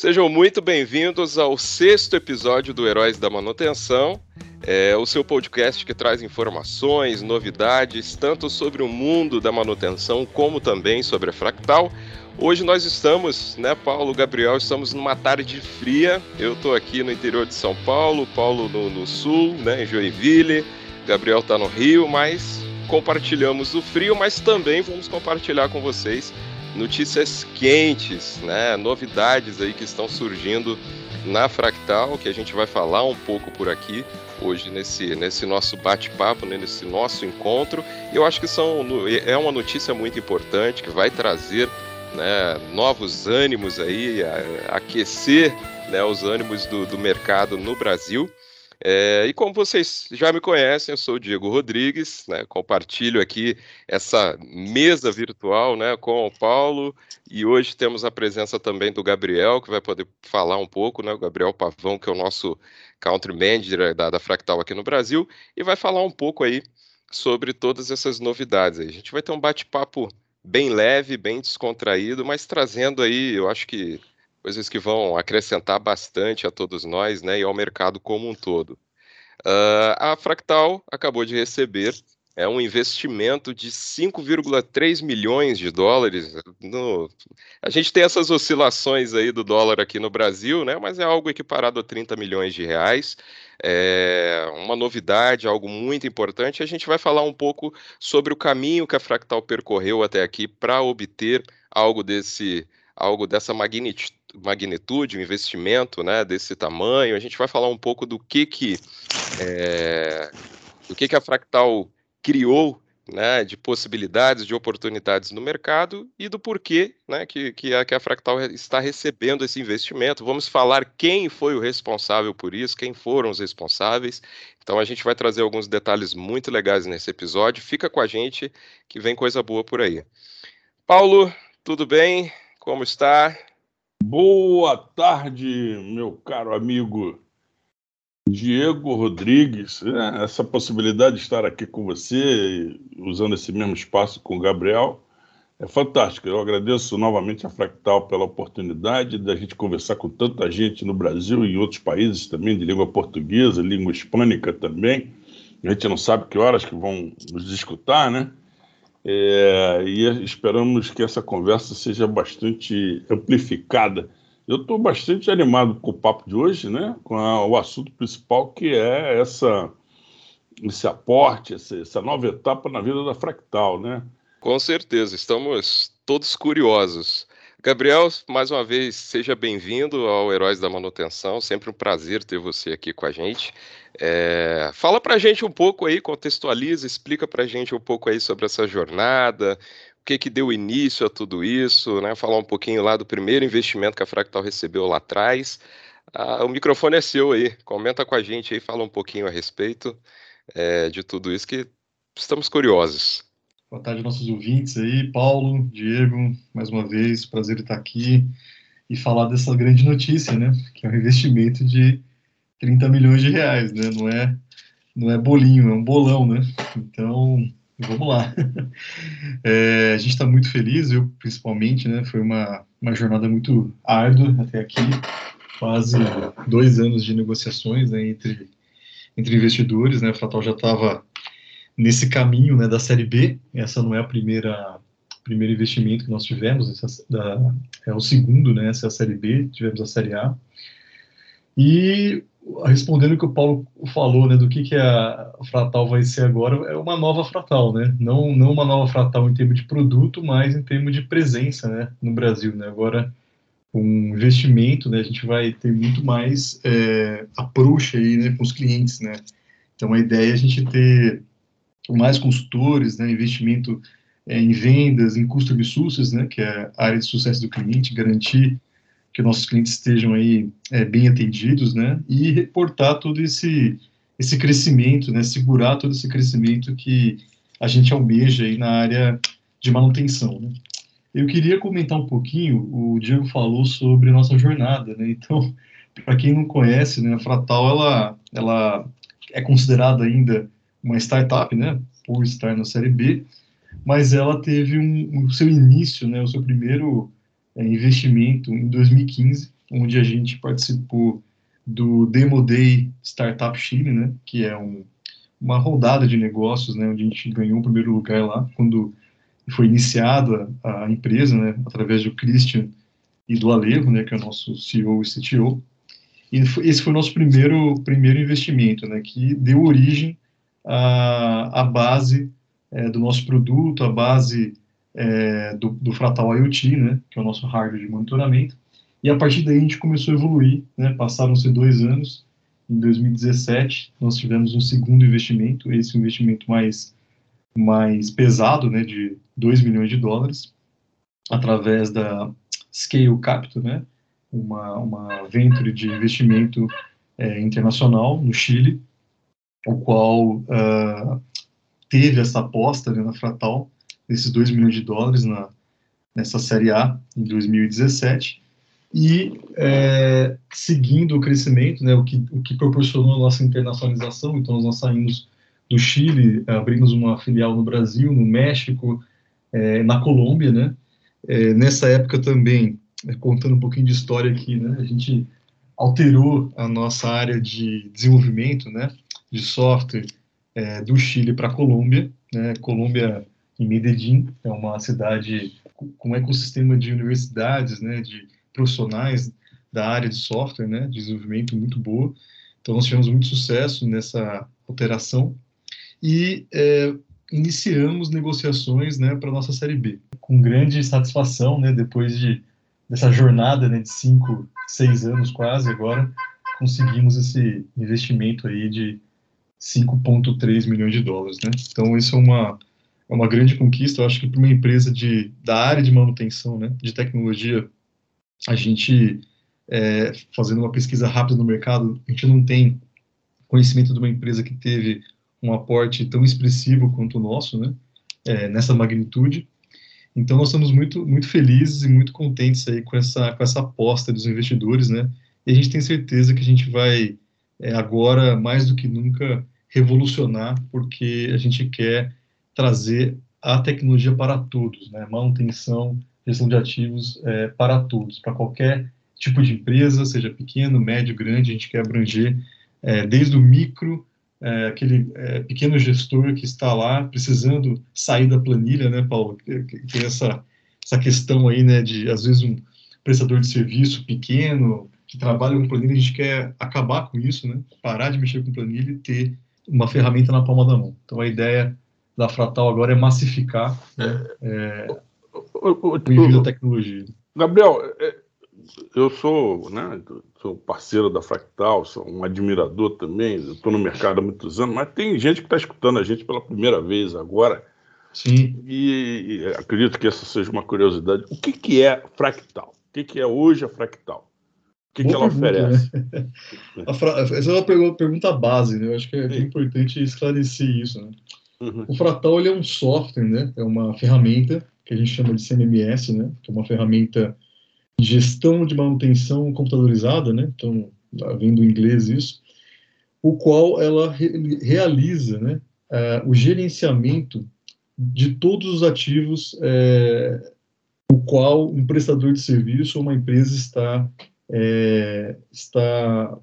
Sejam muito bem-vindos ao sexto episódio do Heróis da Manutenção, é o seu podcast que traz informações, novidades, tanto sobre o mundo da manutenção como também sobre a Fractal. Hoje nós estamos, né, Paulo, Gabriel, estamos numa tarde fria. Eu estou aqui no interior de São Paulo, Paulo no, no sul, né, em Joinville. Gabriel está no Rio, mas compartilhamos o frio, mas também vamos compartilhar com vocês notícias quentes, né, novidades aí que estão surgindo na Fractal, que a gente vai falar um pouco por aqui hoje nesse, nesse nosso bate-papo, né, nesse nosso encontro. Eu acho que são, é uma notícia muito importante que vai trazer né, novos ânimos aí, aquecer né, os ânimos do, do mercado no Brasil. É, e como vocês já me conhecem, eu sou o Diego Rodrigues, né, compartilho aqui essa mesa virtual né, com o Paulo, e hoje temos a presença também do Gabriel, que vai poder falar um pouco, né, o Gabriel Pavão, que é o nosso country manager da, da Fractal aqui no Brasil, e vai falar um pouco aí sobre todas essas novidades. A gente vai ter um bate-papo bem leve, bem descontraído, mas trazendo aí, eu acho que coisas que vão acrescentar bastante a todos nós, né, e ao mercado como um todo. Uh, a Fractal acabou de receber é um investimento de 5,3 milhões de dólares. No... A gente tem essas oscilações aí do dólar aqui no Brasil, né? Mas é algo equiparado a 30 milhões de reais. É uma novidade, algo muito importante. A gente vai falar um pouco sobre o caminho que a Fractal percorreu até aqui para obter algo desse, algo dessa magnitude magnitude, um investimento né, desse tamanho. A gente vai falar um pouco do que que, é, do que, que a Fractal criou né, de possibilidades, de oportunidades no mercado e do porquê né, que, que, a, que a Fractal está recebendo esse investimento. Vamos falar quem foi o responsável por isso, quem foram os responsáveis. Então a gente vai trazer alguns detalhes muito legais nesse episódio. Fica com a gente que vem coisa boa por aí. Paulo, tudo bem? Como está? Boa tarde, meu caro amigo Diego Rodrigues. É, essa possibilidade de estar aqui com você, usando esse mesmo espaço com o Gabriel, é fantástica. Eu agradeço novamente a Fractal pela oportunidade da gente conversar com tanta gente no Brasil e em outros países também, de língua portuguesa, língua hispânica também. A gente não sabe que horas que vão nos escutar, né? É, e esperamos que essa conversa seja bastante amplificada. Eu estou bastante animado com o papo de hoje, né? com a, o assunto principal, que é essa, esse aporte, essa, essa nova etapa na vida da Fractal. Né? Com certeza, estamos todos curiosos. Gabriel, mais uma vez, seja bem-vindo ao Heróis da Manutenção. Sempre um prazer ter você aqui com a gente. É, fala para a gente um pouco aí, contextualiza, explica para a gente um pouco aí sobre essa jornada, o que que deu início a tudo isso, né? Falar um pouquinho lá do primeiro investimento que a Fractal recebeu lá atrás. Ah, o microfone é seu aí, comenta com a gente aí, fala um pouquinho a respeito é, de tudo isso que estamos curiosos. Boa tarde, nossos ouvintes aí, Paulo, Diego, mais uma vez, prazer estar aqui e falar dessa grande notícia, né? Que é um investimento de 30 milhões de reais, né? Não é, não é bolinho, é um bolão, né? Então, vamos lá. É, a gente está muito feliz, eu principalmente, né? Foi uma, uma jornada muito árdua até aqui, quase dois anos de negociações né, entre, entre investidores, né? A Fatal já estava nesse caminho né, da série B. Essa não é a primeira primeiro investimento que nós tivemos, essa, da, é o segundo, né? Essa é a série B, tivemos a série A. E respondendo o que o Paulo falou, né, do que que a Fratal vai ser agora, é uma nova Fratal, né? Não não uma nova Fratal em termos de produto, mas em termos de presença, né, no Brasil, né? Agora com um investimento, né, a gente vai ter muito mais é, approach aí, né, com os clientes, né? Então a ideia é a gente ter mais consultores, né, investimento é, em vendas, em custo sources, né, que é a área de sucesso do cliente, garantir que nossos clientes estejam aí é, bem atendidos, né, e reportar todo esse esse crescimento, né, segurar todo esse crescimento que a gente almeja aí na área de manutenção, né. Eu queria comentar um pouquinho, o Diego falou sobre a nossa jornada, né, então, para quem não conhece, né, a Fratal, ela, ela é considerada ainda uma startup, né, por estar na série B, mas ela teve um, o seu início, né, o seu primeiro é, investimento em 2015, onde a gente participou do Demo Day Startup Chile, né, que é um, uma rodada de negócios, né, onde a gente ganhou o primeiro lugar lá, quando foi iniciada a empresa, né, através do Christian e do Alevo, né, que é o nosso CEO e CTO. E esse foi o nosso primeiro, primeiro investimento, né, que deu origem à, à base é, do nosso produto, a base é, do, do Fratal IoT, né, que é o nosso hardware de monitoramento. E a partir daí a gente começou a evoluir, né, passaram-se dois anos, em 2017 nós tivemos um segundo investimento, esse investimento mais, mais pesado, né, de 2 milhões de dólares, através da Scale Capital, né, uma, uma venture de investimento é, internacional no Chile, o qual uh, teve essa aposta né, na Fratal, esses 2 milhões de dólares na, nessa Série A em 2017, e é, seguindo o crescimento, né, o, que, o que proporcionou a nossa internacionalização, então nós saímos do Chile, abrimos uma filial no Brasil, no México, é, na Colômbia, né, é, nessa época também, é, contando um pouquinho de história aqui, né, a gente alterou a nossa área de desenvolvimento, né, de software é, do Chile para a Colômbia, né, Colômbia em Medellín, é uma cidade com um ecossistema de universidades, né, de profissionais da área de software, né, de desenvolvimento muito boa. Então, nós tivemos muito sucesso nessa alteração. E é, iniciamos negociações né, para a nossa Série B. Com grande satisfação, né, depois de, dessa jornada né, de cinco, seis anos quase agora, conseguimos esse investimento aí de 5,3 milhões de dólares. Né? Então, isso é uma, é uma grande conquista. Eu acho que para uma empresa de, da área de manutenção, né, de tecnologia, a gente, é, fazendo uma pesquisa rápida no mercado, a gente não tem conhecimento de uma empresa que teve um aporte tão expressivo quanto o nosso, né, é, nessa magnitude. Então, nós estamos muito, muito felizes e muito contentes aí com essa, com essa aposta dos investidores, né, e a gente tem certeza que a gente vai, é, agora, mais do que nunca, revolucionar, porque a gente quer trazer a tecnologia para todos, né, manutenção, gestão de ativos é, para todos, para qualquer tipo de empresa, seja pequeno, médio, grande, a gente quer abranger é, desde o micro, é, aquele é, pequeno gestor que está lá precisando sair da planilha, né, Paulo? Tem essa, essa questão aí, né, de às vezes um prestador de serviço pequeno que trabalha com planilha, a gente quer acabar com isso, né? Parar de mexer com planilha e ter uma ferramenta na palma da mão. Então a ideia da Fratal agora é massificar né, é, o, envio da tecnologia. Gabriel, é, eu sou, né, sou parceiro da Fractal, sou um admirador também, estou no mercado há muitos anos, mas tem gente que está escutando a gente pela primeira vez agora. Sim. E, e acredito que essa seja uma curiosidade. O que, que é Fractal? O que, que é hoje a Fractal? O que, que ela pergunta, oferece? Né? Fra... Essa é uma pergunta, base, né? Eu acho que é importante esclarecer isso. Né? Uhum. O Fractal é um software, né? é uma ferramenta que a gente chama de CMMS, né? Que é uma ferramenta de gestão de manutenção computadorizada, né? Então, tá vem do inglês isso, o qual ela re realiza, né? Uh, o gerenciamento de todos os ativos é, o qual um prestador de serviço ou uma empresa está é, está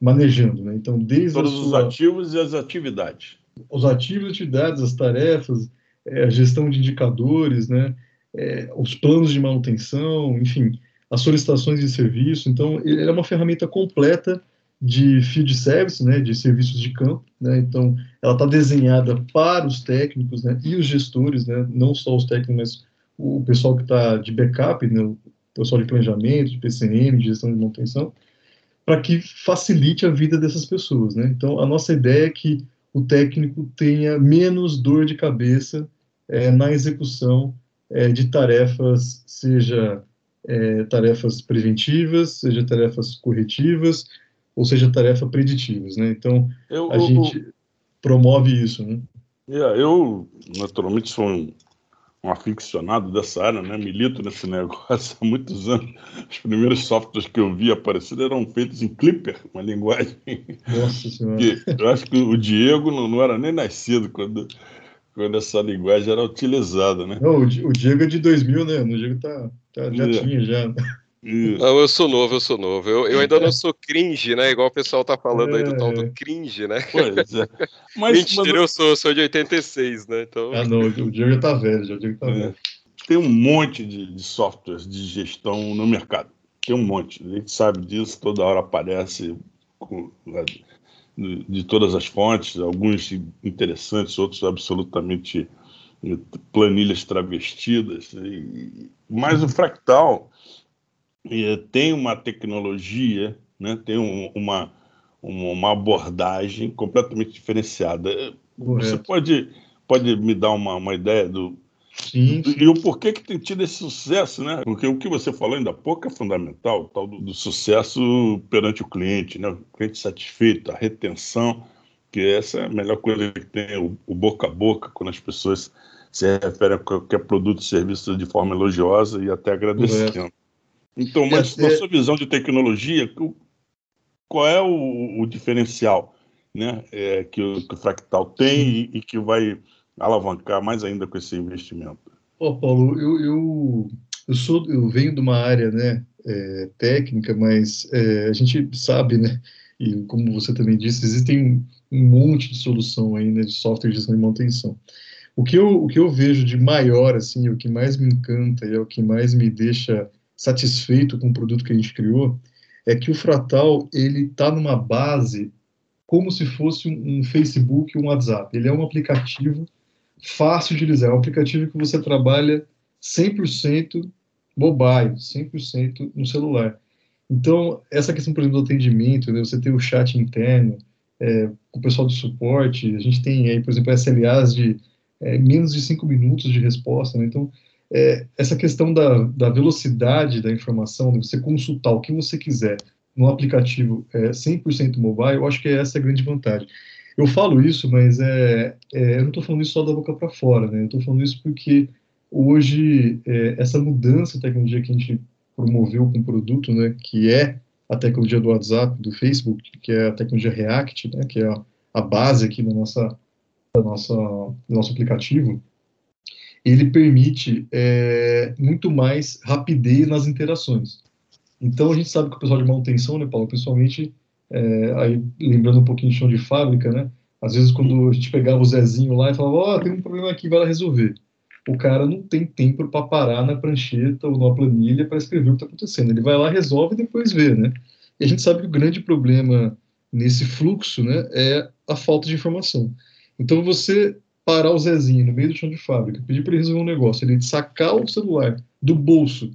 manejando, né? Então, desde todos sua, os ativos e as atividades, os ativos, atividades, as tarefas, é, a gestão de indicadores, né, é, os planos de manutenção, enfim, as solicitações de serviço. Então, ele é uma ferramenta completa de field service, né, de serviços de campo. Né, então, ela está desenhada para os técnicos né, e os gestores, né, não só os técnicos, mas o pessoal que está de backup, né, pessoal de planejamento, de PCM, de gestão de manutenção, para que facilite a vida dessas pessoas. Né? Então, a nossa ideia é que o técnico tenha menos dor de cabeça é, na execução é, de tarefas, seja é, tarefas preventivas, seja tarefas corretivas, ou seja tarefas preditivas, né? Então eu, a eu, gente promove isso, né? eu naturalmente sou um, um, aficionado dessa área, né? Milito nesse negócio há muitos anos. Os primeiros softwares que eu vi aparecendo eram feitos em Clipper, uma linguagem. Nossa. Que eu acho que o Diego não, não era nem nascido quando quando essa linguagem era utilizada, né? Não, o Diego é de 2000, né? O Diego tá, tá já é. tinha, já. Não, eu sou novo, eu sou novo. Eu, eu ainda não sou cringe, né? Igual o pessoal tá falando aí do tal do é. cringe, né? Pois é. Mas, Mentira, mas... eu sou, sou de 86, né? Então... Ah, não, o Diego tá velho, já o Diego tá é. velho. Tem um monte de, de softwares de gestão no mercado. Tem um monte. A gente sabe disso, toda hora aparece com, né, de todas as fontes, alguns interessantes, outros absolutamente eh, planilhas travestidas. Mas o fractal tem uma tecnologia, né, tem um, uma, uma abordagem completamente diferenciada. Correto. Você pode, pode me dar uma, uma ideia do, Sim, sim. E o porquê que tem tido esse sucesso, né? Porque o que você falou ainda há pouco é fundamental, o tal do, do, sucesso perante o cliente, né? O cliente satisfeito, a retenção, que essa é a melhor coisa que tem, o, o boca a boca, quando as pessoas se referem a qualquer produto ou serviço de forma elogiosa e até agradecendo. Então, mas é, na sua visão de tecnologia, qual é o, o diferencial né, é, que, o, que, o, Fractal tem e, e, que vai alavancar mais ainda com esse investimento? Ô, Paulo, eu, eu, eu, sou, eu venho de uma área né, é, técnica, mas é, a gente sabe, né, e como você também disse, existem um monte de solução ainda de software de gestão e manutenção. O que, eu, o que eu vejo de maior, assim, o que mais me encanta e é o que mais me deixa satisfeito com o produto que a gente criou, é que o Fratal ele está numa base como se fosse um, um Facebook, um WhatsApp. Ele é um aplicativo fácil de utilizar, é um aplicativo que você trabalha 100% mobile, 100% no celular. Então, essa questão, por exemplo, do atendimento, né, você tem o chat interno, é, o pessoal do suporte, a gente tem aí, por exemplo, SLAs de é, menos de 5 minutos de resposta, né? então é, essa questão da, da, velocidade da informação, de você consultar o que você quiser no aplicativo é, 100% mobile, eu acho que essa é a grande vantagem. Eu falo isso, mas é, é eu não estou falando isso só da boca para fora, né? Eu estou falando isso porque hoje é, essa mudança de tecnologia que a gente promoveu com o produto, né, que é a tecnologia do WhatsApp, do Facebook, que é a tecnologia React, né, que é a, a base aqui da nossa, da nossa, do nosso aplicativo, ele permite é, muito mais rapidez nas interações. Então, a gente sabe que o pessoal de manutenção, né, Paulo, principalmente, é, aí, lembrando um pouquinho de chão de fábrica, né, às vezes quando a gente pegava o Zezinho lá e falava, ó, oh, tem um problema aqui, vai lá resolver. O cara não tem tempo para parar na prancheta ou numa planilha para escrever o que está acontecendo. Ele vai lá, resolve e depois vê, né? E a gente sabe que o grande problema nesse fluxo, né, é a falta de informação. Então, você parar o Zezinho no meio do chão de fábrica, pedir para ele resolver um negócio, ele sacar o celular do bolso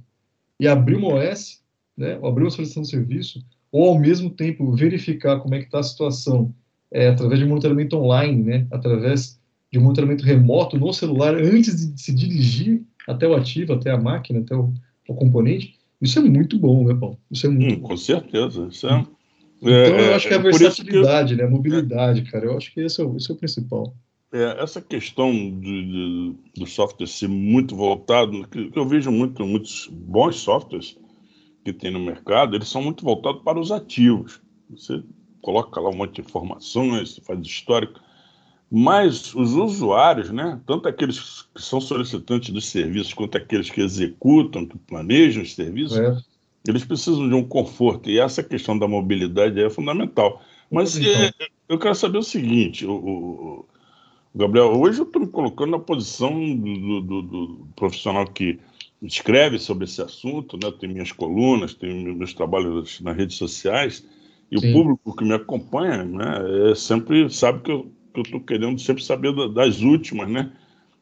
e abrir uma OS, né, ou abrir uma solicitação de serviço, ou ao mesmo tempo verificar como é que está a situação é, através de monitoramento online, né, através de monitoramento remoto no celular antes de se dirigir até o ativo, até a máquina, até o, o componente, isso é muito bom, né, Paulo? Isso é muito hum, Com certeza. Isso é, então, é, eu acho que é a versatilidade, que... né, a mobilidade, cara, eu acho que esse é o, esse é o principal. É, essa questão de, de, do software ser muito voltado, que, que eu vejo muito, muitos bons softwares que tem no mercado, eles são muito voltados para os ativos. Você coloca lá um monte de informações, faz histórico, mas os usuários, né, tanto aqueles que são solicitantes dos serviços quanto aqueles que executam, que planejam os serviços, é. eles precisam de um conforto e essa questão da mobilidade é fundamental. Mas é, eu quero saber o seguinte, o, o Gabriel, hoje eu estou me colocando na posição do, do, do, profissional que escreve sobre esse assunto, né? Tem minhas colunas, tenho meus trabalhos nas redes sociais, e Sim. o público que me acompanha, né, é sempre sabe que eu estou querendo sempre saber das últimas, né?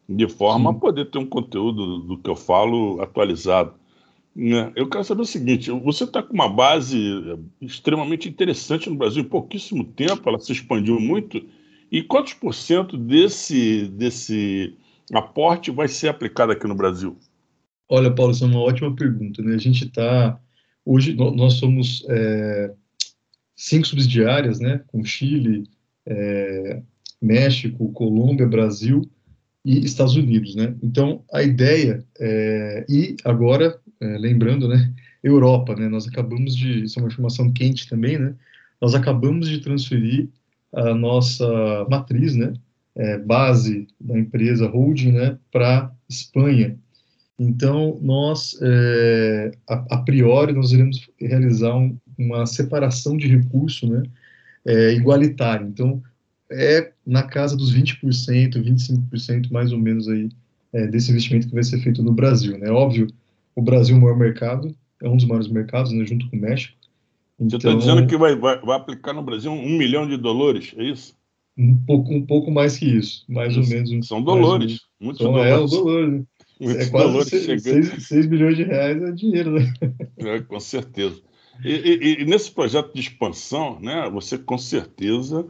De forma Sim. a poder ter um conteúdo do que eu falo atualizado. Né? Eu quero saber o seguinte: você está com uma base extremamente interessante no Brasil, em pouquíssimo tempo, ela se expandiu muito e quantos por cento desse, desse aporte vai ser aplicado aqui no Brasil? Olha, Paulo, isso é uma ótima pergunta. Né? A gente está. Hoje, nós somos é, cinco subsidiárias, né? com Chile, é, México, Colômbia, Brasil e Estados Unidos. Né? Então, a ideia. É, e agora, é, lembrando, né? Europa, né? Nós acabamos de. Isso é uma informação quente também, né? Nós acabamos de transferir a nossa matriz, né, é, base da empresa holding, né, para Espanha. Então, nós, é, a, a, priori, nós iremos realizar um, uma separação de recurso né, é, igualitária. Então, é na casa dos 20%, 25% mais ou menos aí é, desse investimento que vai ser feito no Brasil. Né? Óbvio, o Brasil é o maior mercado, é um dos maiores mercados, né, junto com o México. Então, Você está dizendo que vai, vai, vai, aplicar no Brasil um milhão de dólares, é isso? Um pouco, um pouco mais que isso, mais isso. ou menos. Um, São dolores, muitos então, dólares. É, o dolor, né? é quase 6 bilhões de reais é dinheiro, né? É, com certeza. E, e, e, nesse projeto de expansão, né, você com certeza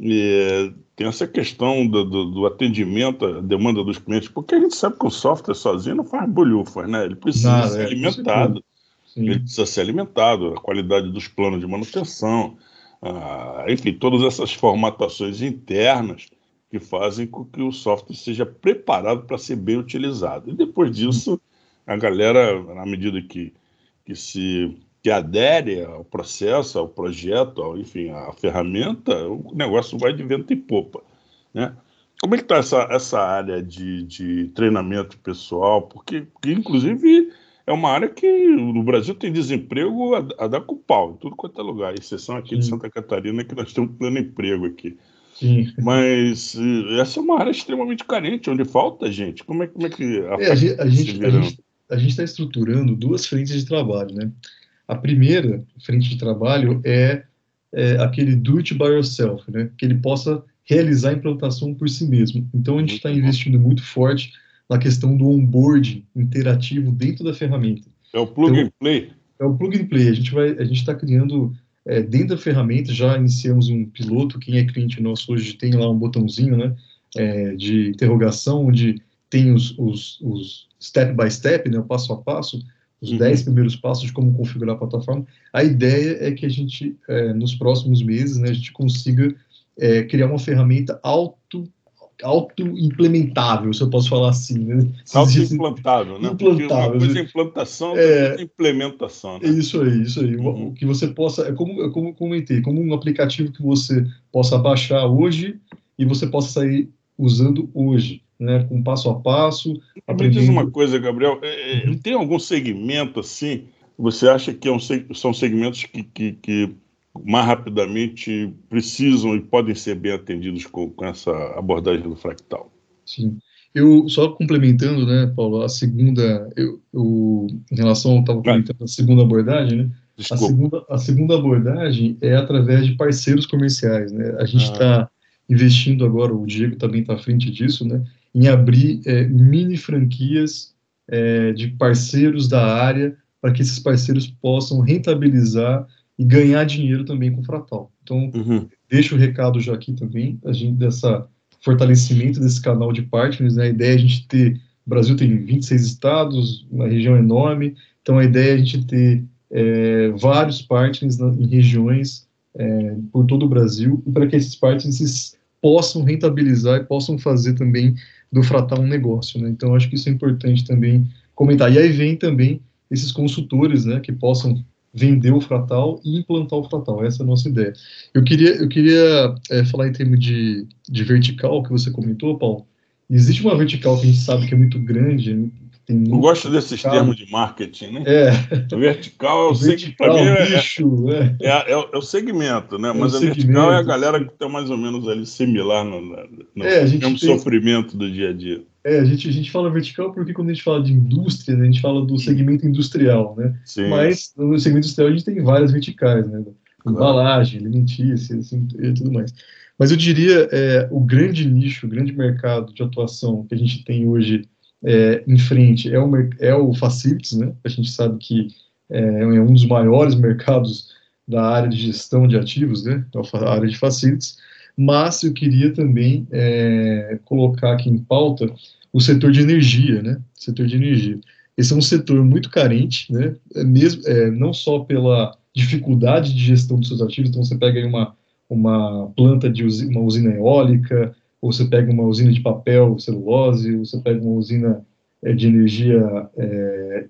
é, tem essa questão do, do, do, atendimento à demanda dos clientes, porque a gente sabe que o software sozinho não faz bolhufas, né? Ele precisa Nada, ser é, alimentado. Ele precisa ser alimentado, a qualidade dos planos de manutenção, ah, enfim, todas essas formatações internas que fazem com que o software seja preparado para ser bem utilizado. E depois disso, a galera, na medida que, que se que adere ao processo, ao projeto, ao, enfim, à ferramenta, o negócio vai de vento e popa. Né? Como é que está essa, essa área de, de treinamento pessoal? Porque, porque, inclusive, é uma área que no Brasil tem desemprego a, a dar com pau, em tudo quanto é lugar, exceção aqui de Santa Catarina, que nós temos pleno emprego aqui. Sim. Mas eh, essa é uma área extremamente carente, onde falta gente. Como é, como é que a, é, a, gente, a, gente, a gente está estruturando duas frentes de trabalho, né? A primeira frente de trabalho é, é aquele do it by yourself, né? Que ele possa realizar a implantação por si mesmo. Então a gente está investindo muito forte na questão do onboarding interativo dentro da ferramenta. É o plug então, and play. É o plug and play. A gente vai, a gente está criando é, dentro da ferramenta já iniciamos um piloto. Quem é cliente nosso hoje tem lá um botãozinho, né, é, de interrogação onde tem os, os, os, step by step, né, o passo a passo, os uhum. 10 primeiros passos de como configurar a plataforma. A ideia é que a gente, é, nos próximos meses, né, a gente consiga é, criar uma ferramenta auto auto-implementável, se eu posso falar assim. Né? Auto-implantável, né? Implantável. Porque uma coisa é implantação, é, é implementação. Né? Isso aí, isso aí. Uhum. Que você possa, é como, é como comentei, como um aplicativo que você possa baixar hoje e você possa sair usando hoje, né? Com passo a passo. Aprendendo... Me diz uma coisa, Gabriel, é, é, uhum. tem algum segmento assim? Você acha que é um, são segmentos que, que, que mais rapidamente precisam e podem ser bem atendidos com, com essa abordagem do fractal. Sim. Eu só complementando, né, Paulo, a segunda, eu, eu em relação, estava comentando a segunda abordagem, né? A segunda, a segunda abordagem é através de parceiros comerciais, né? A gente está ah. investindo agora, o Diego também está à frente disso, né? Em abrir é, mini franquias é, de parceiros da área para que esses parceiros possam rentabilizar e ganhar dinheiro também com o Fratal. Então, uhum. deixo o recado já aqui também, a gente dessa fortalecimento desse canal de partners, né? A ideia é a gente ter, o Brasil tem 26 estados, uma região enorme, então a ideia é a gente ter é, vários partners na, em regiões é, por todo o Brasil, para que esses partners possam rentabilizar e possam fazer também do Fratal um negócio, né? Então, acho que isso é importante também comentar. E aí vem também esses consultores, né, que possam vender o fratal e implantar o fratal. Essa é a nossa ideia. Eu queria, eu queria é, falar em termos de, de vertical que você comentou, Paulo. Existe uma vertical que a gente sabe que é muito grande. Tem eu gosto desses termos de marketing, né? É. Vertical, eu sei que para mim é, bicho, é, é, é, é, o segmento, né? Mas a vertical é a galera que está mais ou menos ali similar no, no, no é, mesmo tem... sofrimento do dia a dia. É, a gente, a gente fala vertical porque quando a gente fala de indústria, né, a gente fala do segmento industrial, né? Sim. Mas no segmento industrial a gente tem várias verticais, né? Claro. Embalagem, alimentícia, assim, e tudo mais. Mas eu diria, é, o grande nicho, o grande mercado de atuação que a gente tem hoje é, em frente é o, é o Facilities, né? A gente sabe que é, é um dos maiores mercados da área de gestão de ativos, né? A área de Facilities mas eu queria também é, colocar aqui em pauta o setor de energia, né? Setor de energia. Esse é um setor muito carente, né? É mesmo, é, não só pela dificuldade de gestão dos seus ativos, então você pega aí uma, uma planta de usina, uma usina eólica, ou você pega uma usina de papel, celulose, ou você pega uma usina é, de energia, é,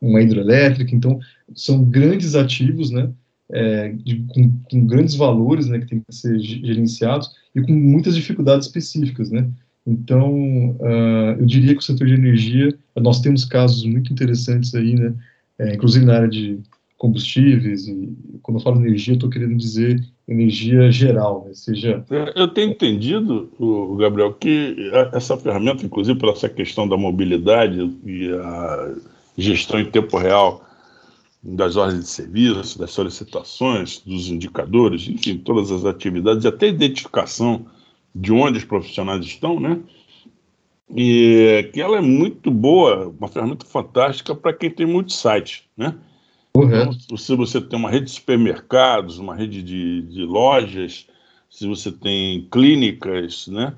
uma hidrelétrica, então são grandes ativos, né? é, de, com, com, grandes valores, né, que tem que ser gerenciados e com muitas dificuldades específicas, né. Então, uh, eu diria que o setor de energia nós temos casos muito interessantes aí, né, é, inclusive na área de combustíveis, e quando eu falo energia, estou querendo dizer energia geral, né? seja... É, eu tenho entendido, Gabriel, que essa ferramenta, inclusive por essa questão da mobilidade e a gestão em tempo real das ordens de serviço, das solicitações, dos indicadores, enfim, todas as atividades, até identificação de onde os profissionais estão, né? E que ela é muito boa, uma ferramenta fantástica para quem tem muitos sites, né? Correto. Então, se você tem uma rede de supermercados, uma rede de, de lojas, se você tem clínicas, né?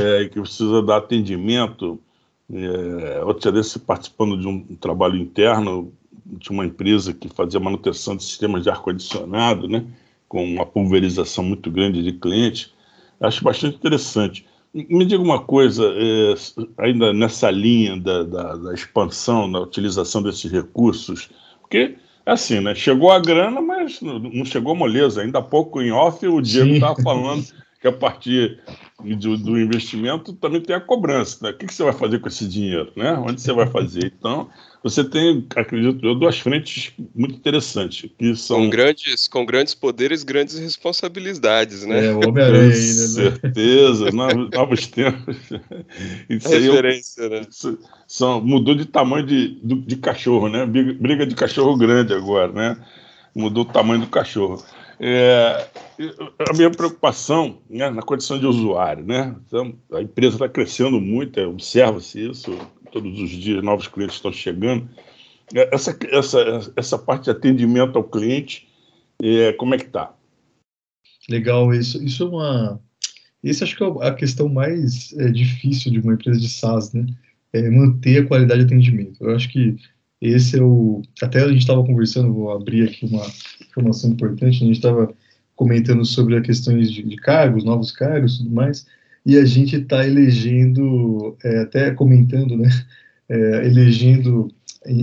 É, que precisa dar atendimento. É, outro dia participando de um trabalho interno, de uma empresa que fazia manutenção de sistemas de ar-condicionado, né? Com uma pulverização muito grande de clientes. Acho bastante interessante. Me diga uma coisa, é, ainda nessa linha da, da, da expansão, da utilização desses recursos, porque, assim, né? Chegou a grana, mas não chegou moleza. Ainda há pouco em off o Diego estava falando que a partir do, do, investimento também tem a cobrança. Né? O que, que, você vai fazer com esse dinheiro? Né? Onde você vai fazer? Então, você tem, acredito eu, duas frentes muito interessantes. Que são... com, grandes, com grandes poderes, grandes responsabilidades, né? É, o Homem-Aranha ainda. Né? certeza, novos, novos tempos. Isso Referência, aí, né? São, mudou de tamanho de, de cachorro, né? Briga de cachorro grande agora, né? Mudou o tamanho do cachorro. É, a minha preocupação né, na condição de usuário, né? Então, a empresa está crescendo muito, é, observa-se isso, todos os dias novos clientes estão chegando. É, essa, essa, essa parte de atendimento ao cliente, é, como é que está? Legal, isso, isso é uma. Esse acho que é a questão mais é, difícil de uma empresa de SaaS, né? É manter a qualidade de atendimento. Eu acho que esse é o. Até a gente estava conversando, vou abrir aqui uma informação importante, a gente estava comentando sobre as questões de, de, cargos, novos cargos e tudo mais, e a gente está elegendo, é, até comentando, né, é, elegendo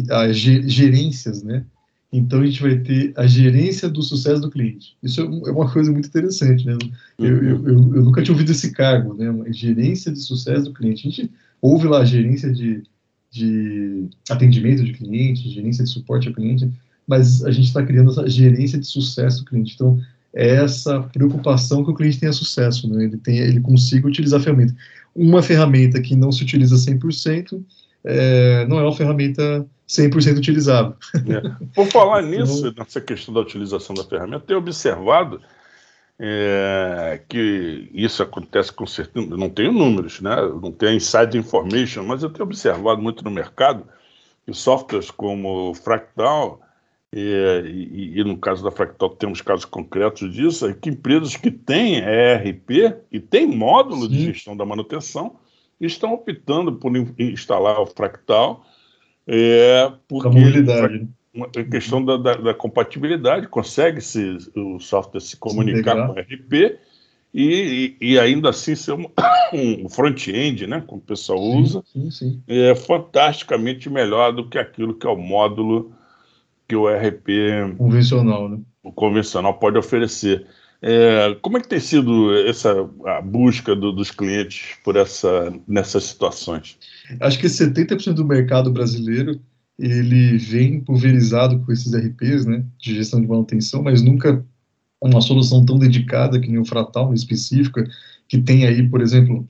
as gerências, né, então a gente vai ter a gerência do sucesso do cliente. Isso é, é uma coisa muito interessante, né? Eu, eu, eu, eu nunca tinha ouvido esse cargo, né? Uma gerência de sucesso do cliente. A gente ouve lá a gerência de, de atendimento de cliente, gerência de suporte ao cliente, mas a gente está criando essa gerência de sucesso do cliente. Então, é essa preocupação que o cliente tenha sucesso, né? ele, tenha, ele consiga utilizar a ferramenta. Uma ferramenta que não se utiliza 100% é, não é uma ferramenta 100% utilizável. É. Por falar então, nisso, nessa questão da utilização da ferramenta, tenho observado é, que isso acontece com certeza, não tenho números, né? não tenho inside information, mas eu tenho observado muito no mercado que softwares como Fractal e, e, e, no caso da Fractal temos casos concretos disso, é que empresas que têm ERP e têm módulo Sim. de gestão da manutenção estão optando por instalar o Fractal é, porque. Uma questão da, da, da compatibilidade, consegue -se, o software se comunicar com o ERP e, e, e, ainda assim ser um, um front-end, né, como o pessoal usa, sim, sim. é fantasticamente melhor do que aquilo que é o módulo que o ERP convencional, né? o convencional pode oferecer. É, como é que tem sido essa a busca do, dos clientes por essa nessas situações? Acho que 70% do mercado brasileiro ele vem pulverizado com esses RPs, né, de gestão de manutenção, mas nunca uma solução tão dedicada que nem o Fratal, específica, que tem aí, por exemplo,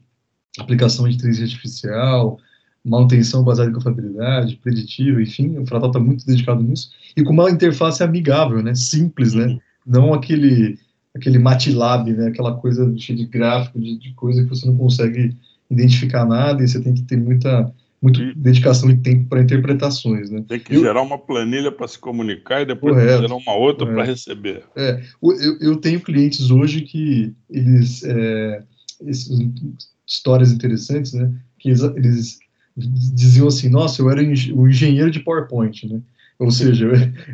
aplicação de inteligência artificial, manutenção baseada em confiabilidade, preditiva, enfim, o Fratal está muito dedicado nisso, e com uma interface amigável, né, simples, né, uhum. não aquele aquele MATLAB, né, aquela coisa cheia de gráfico, de, de, coisa que você não consegue identificar nada e você tem que ter muita, muita e, dedicação e tempo para interpretações, né. Tem que eu, gerar uma planilha para se comunicar e depois correto, gerar uma outra para receber. É, eu, eu tenho clientes hoje que eles, é, esses, histórias interessantes, né, que eles, eles diziam assim, nossa, eu era o engenheiro de PowerPoint, né? Ou seja,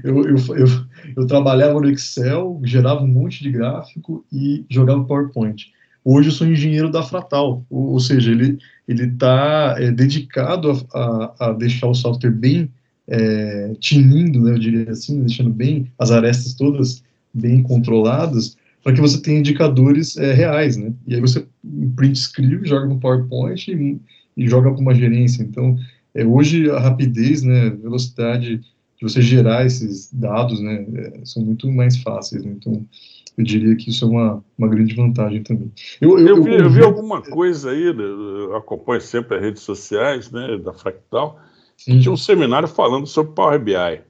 eu, eu, eu, eu, trabalhava no Excel, gerava um monte de gráfico e jogava PowerPoint. Hoje eu sou engenheiro da Fratal, ou, ou seja, ele está é, dedicado a, a, a, deixar o software bem é, tinindo, né, eu diria assim, deixando bem as arestas todas bem controladas, para que você tenha indicadores é, reais, né? E aí você print screen, joga no PowerPoint e e joga para uma gerência. Então, é, hoje a rapidez, né, velocidade de você gerar esses dados, né, é, são muito mais fáceis, né, então eu diria que isso é uma, uma grande vantagem também. Eu, eu, eu, vi, eu vi, alguma coisa aí, né, eu acompanho sempre as redes sociais, né, da Fractal, Sim. tinha um seminário falando sobre Power BI.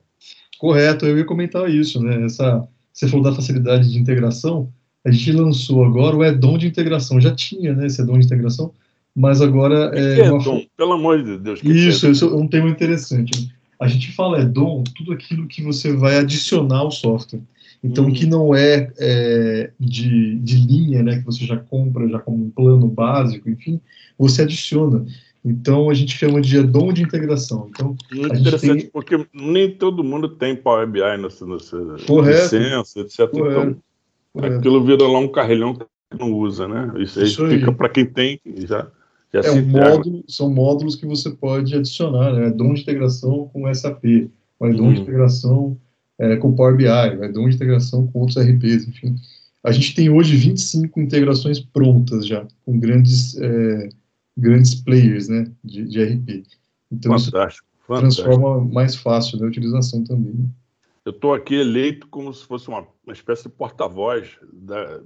Correto, eu ia comentar isso, né, essa, você falou da facilidade de integração, a gente lançou agora o Edom de integração, já tinha, né, esse Edom de integração, mas agora é, é uma... Dom? Pelo amor de Deus. Que isso, que é isso é um tema interessante. A gente fala é dom, tudo aquilo que você vai adicionar ao software. Então, hum. que não é, é, de, de linha, né, que você já compra já como um plano básico, enfim, você adiciona. Então, a gente chama de dom de integração. Então, Muito interessante, tem... porque nem todo mundo tem Power BI nessa, nessa licença, etc. Correto. Então, Correto. aquilo vira lá um carrilhão que não usa, né? Isso, Isso aí fica para quem tem já é um módulo, são módulos que você pode adicionar, né? DOM de integração com SAP, vai DOM de uhum. integração é, com Power BI, vai DOM de integração com outros RPs, enfim. A gente tem hoje 25 integrações prontas já, com grandes, é, grandes players né, de, de RP. Então, fantástico, isso fantástico. transforma mais fácil né, a utilização também. Né? Eu estou aqui eleito como se fosse uma, uma espécie de porta-voz,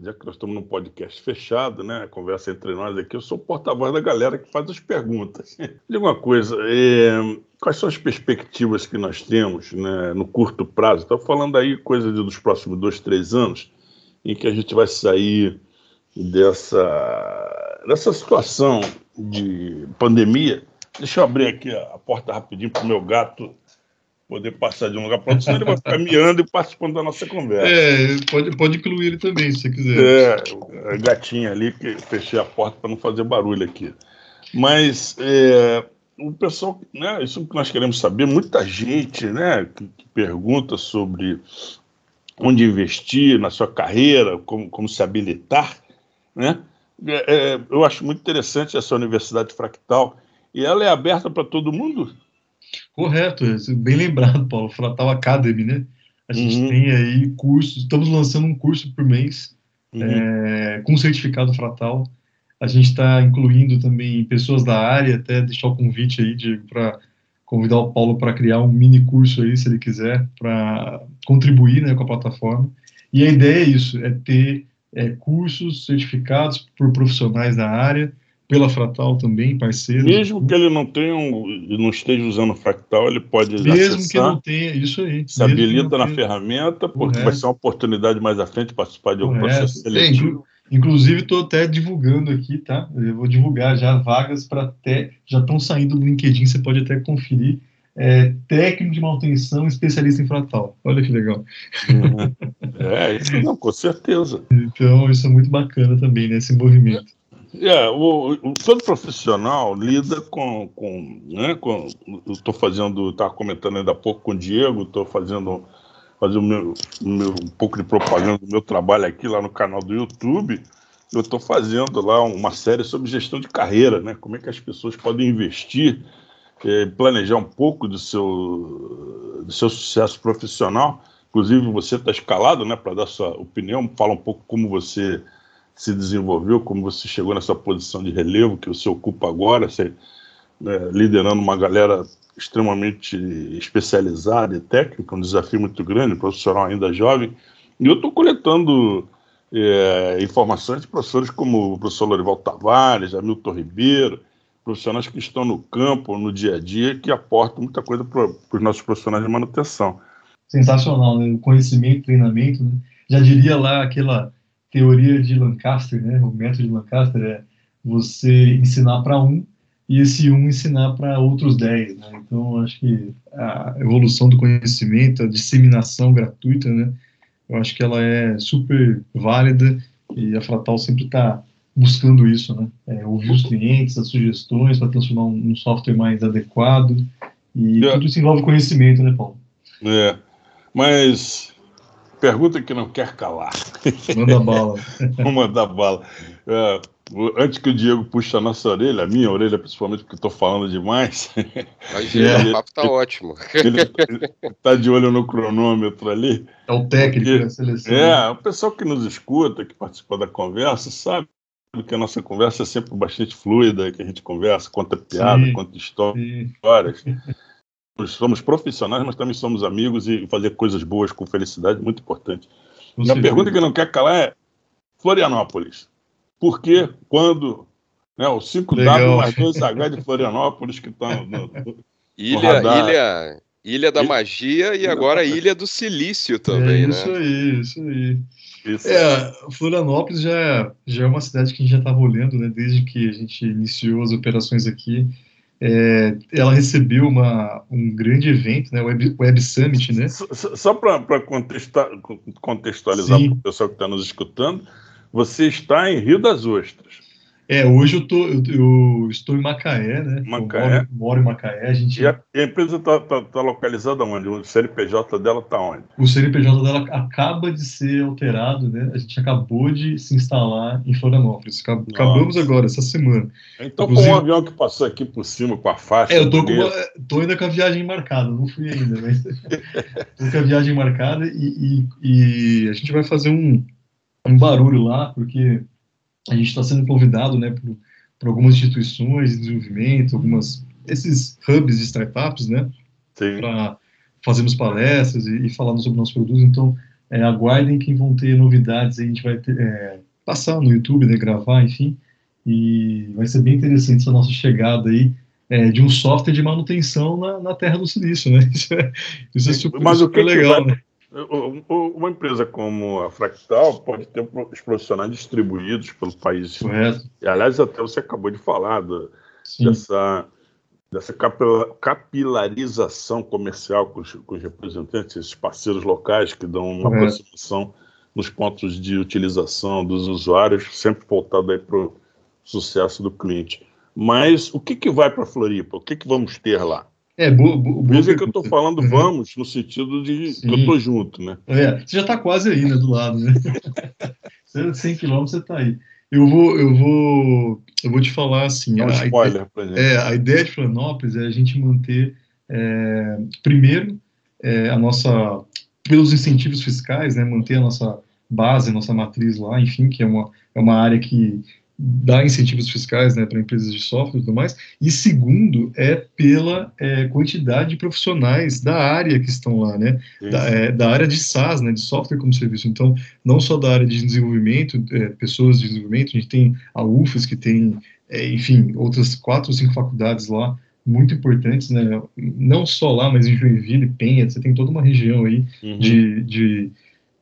já que nós estamos num podcast fechado, né? Conversa entre nós aqui, eu sou o porta-voz da galera que faz as perguntas. Diga uma coisa, é, quais são as perspectivas que nós temos né, no curto prazo? Estou falando aí coisa de, dos próximos dois, três anos, em que a gente vai sair dessa, dessa situação de pandemia. Deixa eu abrir aqui a porta rapidinho para o meu gato poder passar de um lugar para outro, senão ele vai ficar miando e participando da nossa conversa. É, pode, pode incluir ele também, se você quiser. É, a gatinha ali, que fechei a porta para não fazer barulho aqui. Mas é, o pessoal, né, isso que nós queremos saber, muita gente né, que, que pergunta sobre onde investir na sua carreira, como, como se habilitar, né? É, é eu acho muito interessante essa Universidade Fractal. E ela é aberta para todo mundo? Correto, bem lembrado, Paulo, Fratal Academy, né? A gente uhum. tem aí cursos, estamos lançando um curso por mês uhum. é, com certificado Fratal. A gente está incluindo também pessoas da área, até deixar o convite aí para convidar o Paulo para criar um mini curso aí, se ele quiser, para contribuir né, com a plataforma. E a ideia é isso, é ter é, cursos certificados por profissionais da área, pela Fractal também, parceiro. Mesmo que ele não tenha um, não esteja usando Fractal, ele pode Mesmo acessar, que não tenha, isso aí. Se habilita na tenha. ferramenta, porque Correto. vai ser uma oportunidade mais à frente de participar de um Correto. processo seletivo. É, inclusive, estou até divulgando aqui, tá? Eu vou divulgar já vagas para até. Já estão saindo do LinkedIn, você pode até conferir. É, técnico de manutenção especialista em fractal. Olha que legal. Uhum. É, isso não, com certeza. Então, isso é muito bacana também, né, esse movimento. É, o, o, todo profissional lida com, com, né, com estou fazendo, estava comentando ainda há pouco com o Diego, estou fazendo, fazendo meu, meu, um pouco de propaganda do meu trabalho aqui lá no canal do YouTube. Eu estou fazendo lá uma série sobre gestão de carreira, né? Como é que as pessoas podem investir, é, planejar um pouco do seu, do seu sucesso profissional. Inclusive, você está escalado, né, para dar sua opinião. Fala um pouco como você se desenvolveu, como você chegou nessa posição de relevo que você ocupa agora, você, né, liderando uma galera extremamente especializada e técnica, um desafio muito grande, profissional ainda jovem. E eu estou coletando é, informações de professores como o professor Lorival Tavares, Hamilton Ribeiro, profissionais que estão no campo, no dia a dia, que aportam muita coisa para os nossos profissionais de manutenção. Sensacional, né? O conhecimento, treinamento, né? Já diria lá aquela teoria de Lancaster, né? O método de Lancaster é você ensinar para um e esse um ensinar para outros dez, né? Então, acho que a evolução do conhecimento, a disseminação gratuita, né? Eu acho que ela é super válida e a Fratal sempre está buscando isso, né? É, ouvir os clientes, as sugestões para transformar um, software mais adequado e é. tudo isso envolve conhecimento, né, Paulo? É, mas Pergunta que não quer calar. Manda bala. Vou mandar bala. É, antes que o Diego puxe a nossa orelha, a minha orelha, principalmente porque estou falando demais. Imagina, é, o papo está ótimo. Ele está de olho no cronômetro ali. É o técnico da seleção. É, o pessoal que nos escuta, que participa da conversa, sabe que a nossa conversa é sempre bastante fluida, que a gente conversa, conta piada, sim, conta histórias. Nós somos profissionais, mas também somos amigos e fazer coisas boas com felicidade é muito importante. a pergunta que não quer calar é Florianópolis. Por que, quando né, o 5W mais 2H de Florianópolis que estão no, no, ilha, no ilha, ilha da Magia e agora Ilha do Silício também, é, isso né? aí, isso aí. Isso. É, Florianópolis já, já é uma cidade que a gente já estava olhando, né, desde que a gente iniciou as operações aqui. É, ela recebeu uma, um grande evento, né, o Web, Web Summit, né? Só, só para contextualizar para o pessoal que está nos escutando, você está em Rio das Ostras. É, hoje eu, tô, eu, eu, estou em Macaé, né? Macaé. Moro, moro, em Macaé. A gente... E a, a empresa está tá, tá localizada onde? O CNPJ dela está onde? O CNPJ dela acaba de ser alterado, né? A gente acabou de se instalar em Florianópolis. Acabamos Nossa. agora, essa semana. Então, Inclusive... com um avião que passou aqui por cima, com a faixa. É, eu tô, uma, tô ainda com a viagem marcada, não fui ainda, mas tô com a viagem marcada e, e, e a gente vai fazer um, um barulho lá, porque a gente está sendo convidado né, por, por, algumas instituições de desenvolvimento, algumas esses hubs de startups, né, para fazermos palestras e, e falando sobre nossos produtos. Então, é, aguardem que vão ter novidades. A gente vai ter, é, passar no YouTube, né, gravar, enfim, e vai ser bem interessante essa nossa chegada aí é, de um software de manutenção na, na Terra do Silício, né? Isso é, isso é super, Mas super o que legal, que né? Uma empresa como a Fractal pode ter os profissionais distribuídos pelo país. E, aliás, até você acabou de falar do, dessa, dessa capilarização comercial com os, com os, representantes, esses parceiros locais que dão uma Correto. aproximação nos pontos de utilização dos usuários, sempre voltado para o sucesso do cliente. Mas o que, que vai para a Floripa? O que, que vamos ter lá? É, boa, boa, Veja que eu estou falando uhum. vamos, no sentido de Sim. que eu estou junto, né? É, você já está quase aí, né, do lado, né? 100 quilômetros você está aí. Eu vou, eu vou, eu vou te falar assim. É um a, spoiler para gente. É, a ideia de Florianópolis é a gente manter, é, primeiro, é, a nossa, pelos incentivos fiscais, né, manter a nossa base, a nossa matriz lá, enfim, que é uma, é uma área que dar incentivos fiscais né, para empresas de software e tudo mais, e segundo é pela é, quantidade de profissionais da área que estão lá, né, da, é, da, área de SaaS, né, de software como serviço. Então, não só da área de desenvolvimento, é, pessoas de desenvolvimento, a gente tem a UFES que tem, é, enfim, outras quatro ou cinco faculdades lá muito importantes, né, não só lá, mas em Joinville, Penha, você tem toda uma região aí uhum. de, de,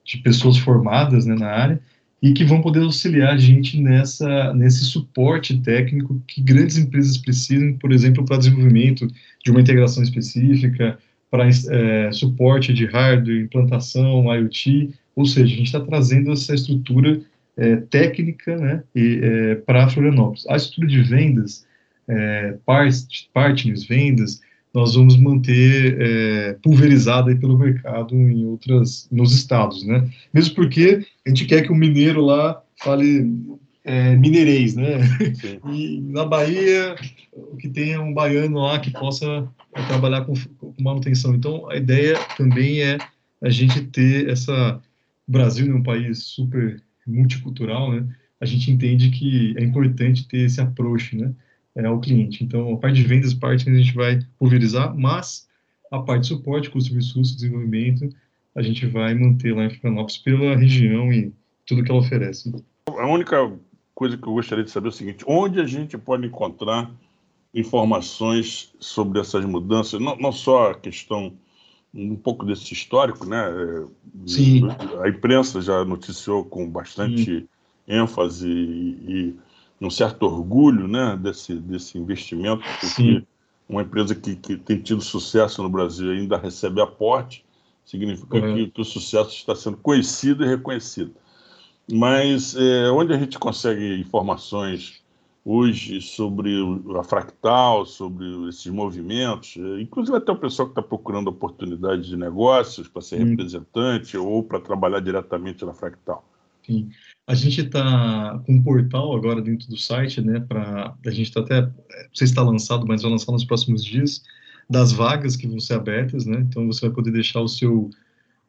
de pessoas formadas né, na área, e que vão poder auxiliar a gente nessa, nesse suporte técnico que grandes empresas precisam, por exemplo, para desenvolvimento de uma integração específica, para é, suporte de hardware, implantação, IoT, ou seja, a gente está trazendo essa estrutura é, técnica né, é, para Florianópolis. A estrutura de vendas, é, partners, vendas, nós vamos manter é, pulverizada pelo mercado em outras, nos estados, né? Mesmo porque a gente quer que o mineiro lá fale é, mineirês, né? Sim. E na Bahia, que tenha um baiano lá que possa trabalhar com, com, manutenção. Então, a ideia também é a gente ter essa... O Brasil é um país super multicultural, né? A gente entende que é importante ter esse approach, né? É, ao cliente. Então, a parte de vendas, parte a gente vai pulverizar, mas a parte de suporte, custo de desenvolvimento, a gente vai manter lá em Florianópolis pela região e tudo que ela oferece. A única coisa que eu gostaria de saber é o seguinte: onde a gente pode encontrar informações sobre essas mudanças, não, não só a questão um pouco desse histórico, né? Sim. A imprensa já noticiou com bastante Sim. ênfase e, e um certo orgulho né, desse, desse investimento, porque Sim. uma empresa que, que tem tido sucesso no Brasil ainda recebe aporte, significa uhum. que, que, o sucesso está sendo conhecido e reconhecido. Mas é, onde a gente consegue informações hoje sobre a Fractal, sobre esses movimentos, é, inclusive até o pessoal que está procurando oportunidades de negócios para ser representante ou para trabalhar diretamente na Fractal? Sim. A gente está com um portal agora dentro do site, né? Para a gente está até, não sei se está lançado, mas vai lançar nos próximos dias das vagas que vão ser abertas, né? Então você vai poder deixar o seu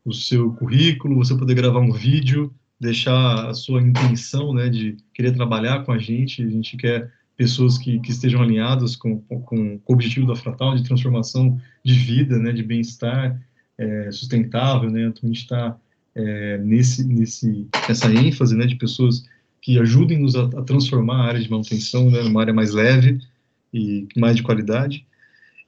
o seu currículo, você poder gravar um vídeo deixar a sua intenção, né, de querer trabalhar com a gente. A gente quer pessoas que, que estejam alinhadas com, com, com, o objetivo da Fratal de transformação de vida, né, de bem-estar é, sustentável, né. Então a gente está é, nesse, nesse, nessa ênfase, né, de pessoas que ajudem-nos a, a, transformar a área de manutenção, né, numa área mais leve e mais de qualidade.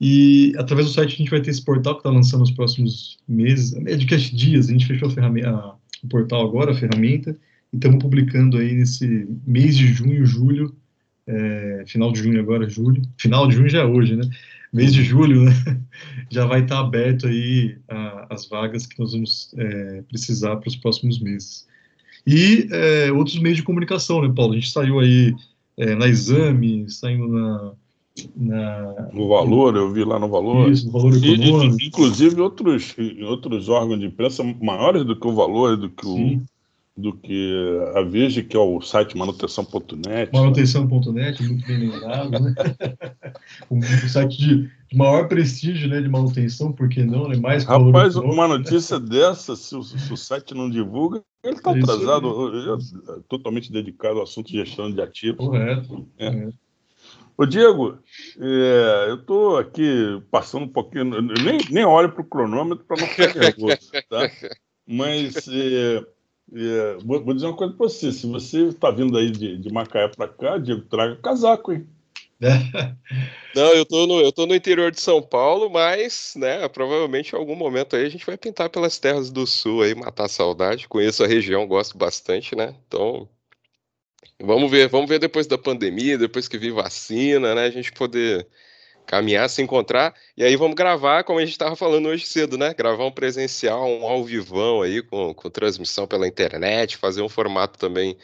E através do site a gente vai ter esse portal que está lançando nos próximos meses, é de que dias, a gente fechou a ferramenta, a, o portal agora, a ferramenta, e estamos publicando aí nesse mês de junho, julho, é, final de junho agora, julho, final de junho já é hoje, né? Mês de julho, né? Já vai estar tá aberto aí a, as vagas que nós vamos é, precisar para os próximos meses. E é, outros meios de comunicação, né, Paulo? A gente saiu aí é, na Exame, saindo na, na, no valor, eu vi lá no valor. Isso, no valor econômico. E, inclusive outros, outros órgãos de imprensa maiores do que o valor, do que, o, do que a Veja, que é o site manutenção.net. Manutenção.net, muito bem lembrado, né? um site de, maior prestígio né, de manutenção, porque não, né? Mais Rapaz, uma notícia dessa, se o, se o, site não divulga, ele está atrasado, é totalmente dedicado ao assunto de gestão de ativos. Correto. É. correto. Ô, Diego, é, eu estou aqui passando um pouquinho, nem, nem olho para o cronômetro para não ficar nervoso, tá? Mas é, é, vou, vou, dizer uma coisa para você: se você está vindo aí de, de Macaé para cá, Diego, traga casaco, hein? Não, eu tô, no, eu tô no interior de São Paulo, mas, né, provavelmente em algum momento aí a gente vai pintar pelas terras do sul aí, matar a saudade. Conheço a região, gosto bastante, né? Então, Vamos ver, vamos ver depois da pandemia, depois que vir vacina, né? A gente poder caminhar, se encontrar. E aí vamos gravar, como a gente estava falando hoje cedo, né? Gravar um presencial, um ao vivão aí, com, com transmissão pela internet, fazer um formato também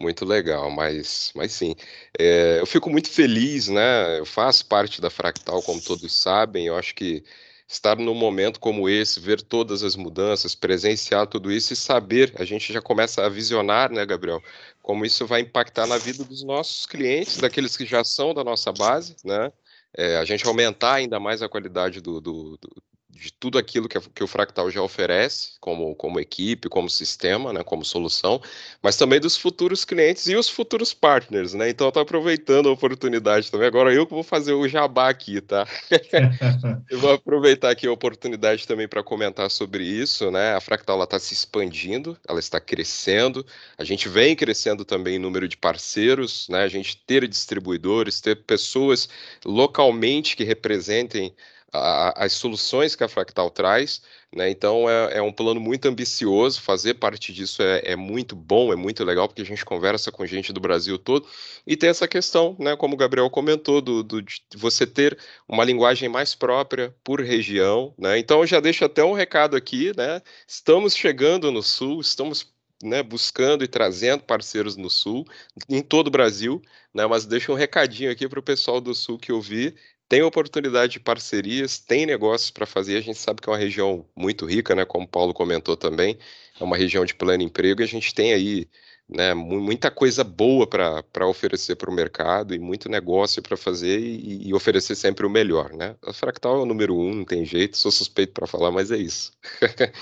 muito legal, mas, mas sim, é, eu fico muito feliz, né? Eu faço parte da Fractal, como todos sabem, eu acho que estar num momento como esse, ver todas as mudanças, presenciar tudo isso e saber, a gente já começa a visionar, né, Gabriel, como isso vai impactar na vida dos nossos clientes, daqueles que já são da nossa base, né? É, a gente aumentar ainda mais a qualidade do, do, do de tudo aquilo que, que, o Fractal já oferece, como, como equipe, como sistema, né, como solução, mas também dos futuros clientes e os futuros partners, né? Então, eu estou aproveitando a oportunidade também. Agora eu que vou fazer o jabá aqui, tá? eu vou aproveitar aqui a oportunidade também para comentar sobre isso, né? A Fractal está se expandindo, ela está crescendo, a gente vem crescendo também em número de parceiros, né? A gente ter distribuidores, ter pessoas localmente que representem as soluções que a Fractal traz, né? Então é, é, um plano muito ambicioso, fazer parte disso é, é, muito bom, é muito legal, porque a gente conversa com gente do Brasil todo, e tem essa questão, né, como o Gabriel comentou, do, do, de você ter uma linguagem mais própria por região, né? Então eu já deixo até um recado aqui, né? Estamos chegando no sul, estamos né, buscando e trazendo parceiros no Sul, em todo o Brasil, né, mas deixa um recadinho aqui para o pessoal do Sul que ouvir tem oportunidade de parcerias, tem negócios para fazer. A gente sabe que é uma região muito rica, né? Como o Paulo comentou também, é uma região de pleno emprego e a gente tem aí né, muita coisa boa para oferecer para o mercado e muito negócio para fazer e, e, oferecer sempre o melhor. Né? A Fractal é o número um, não tem jeito, sou suspeito para falar, mas é isso.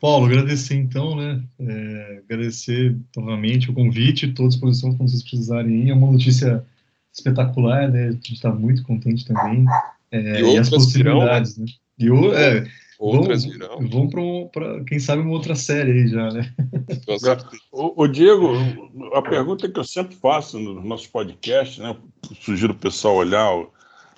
Paulo, agradecer então, né? É, agradecer novamente o convite, estou à disposição quando vocês precisarem. É uma notícia espetacular, né? A gente está muito contente também. É, e, e as possibilidades, virão, né? E o, é, outras vamos, virão. Vamos para, quem sabe, uma outra série aí já, né? o, o, Diego, a pergunta que eu sempre faço no nosso podcast, né? Sugiro o pessoal olhar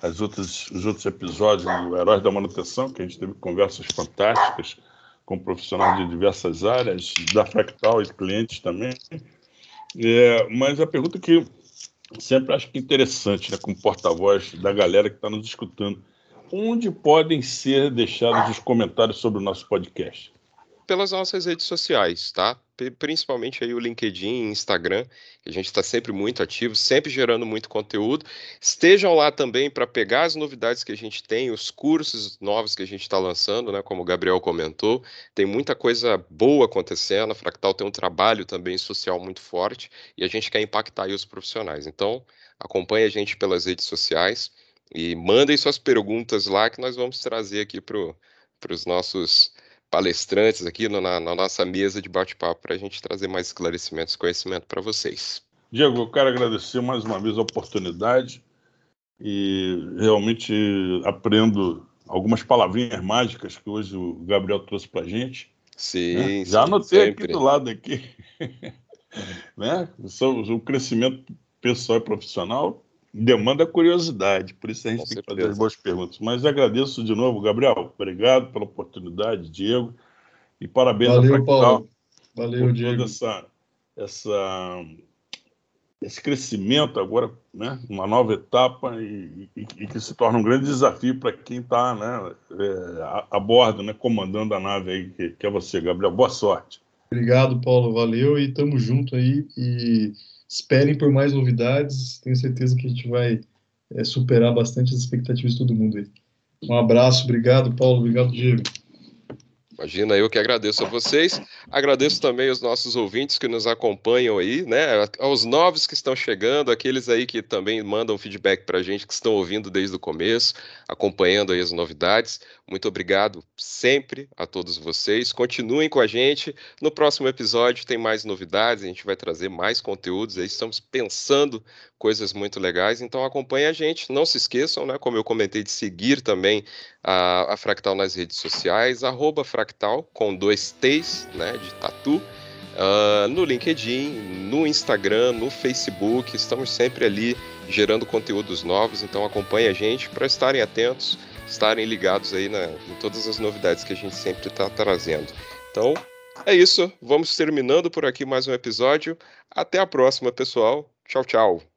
as outras, os outros episódios do Heróis da Manutenção, que a gente teve conversas fantásticas com profissionais de diversas áreas, da Fractal e clientes também. É, mas a pergunta que sempre acho que interessante, né, como porta-voz da galera que está nos escutando. Onde podem ser deixados os comentários sobre o nosso podcast? Pelas nossas redes sociais, tá? principalmente aí o LinkedIn, Instagram, que a gente está sempre muito ativo, sempre gerando muito conteúdo. Estejam lá também para pegar as novidades que a gente tem, os cursos novos que a gente está lançando, né? Como o Gabriel comentou, tem muita coisa boa acontecendo. A Fractal tem um trabalho também social muito forte e a gente quer impactar aí os profissionais. Então, acompanhe a gente pelas redes sociais e mandem suas perguntas lá que nós vamos trazer aqui para os nossos palestrantes aqui na, na, nossa mesa de bate-papo para a gente trazer mais esclarecimentos e conhecimento para vocês. Diego, eu quero agradecer mais uma vez a oportunidade e realmente aprendo algumas palavrinhas mágicas que hoje o Gabriel trouxe para a gente. Sim, né? Já anotei sempre. aqui do lado aqui. né? O crescimento pessoal e profissional demanda curiosidade, por isso a gente Com tem certeza. que fazer as boas perguntas. Mas agradeço de novo, Gabriel. Obrigado pela oportunidade, Diego. E parabéns Valeu, a Paulo. Valeu, por Diego. toda essa, essa esse crescimento agora, né, uma nova etapa e, e, e que se torna um grande desafio para quem está né, é, a, a, bordo, né, comandando a nave aí, que, que, é você, Gabriel. Boa sorte. Obrigado, Paulo. Valeu e estamos junto aí e esperem por mais novidades. Tenho certeza que a gente vai é, superar bastante as expectativas de todo mundo aí. Um abraço, obrigado, Paulo. Obrigado, Diego. Imagina, eu que agradeço a vocês. Agradeço também os nossos ouvintes que nos acompanham aí, né? Aos novos que estão chegando, aqueles aí que também mandam feedback para a gente, que estão ouvindo desde o começo, acompanhando aí as novidades. Muito obrigado sempre a todos vocês. Continuem com a gente. No próximo episódio tem mais novidades, a gente vai trazer mais conteúdos aí. Estamos pensando coisas muito legais, então acompanhe a gente. Não se esqueçam, né? Como eu comentei, de seguir também a, a Fractal nas redes sociais, arroba Fractal com dois T's, né? De tatu. Uh, no LinkedIn, no Instagram, no Facebook, estamos sempre ali gerando conteúdos novos, então acompanhe a gente para estarem atentos estarem ligados aí na, em todas as novidades que a gente sempre está trazendo. Então, é isso. Vamos terminando por aqui mais um episódio. Até a próxima, pessoal. Tchau, tchau.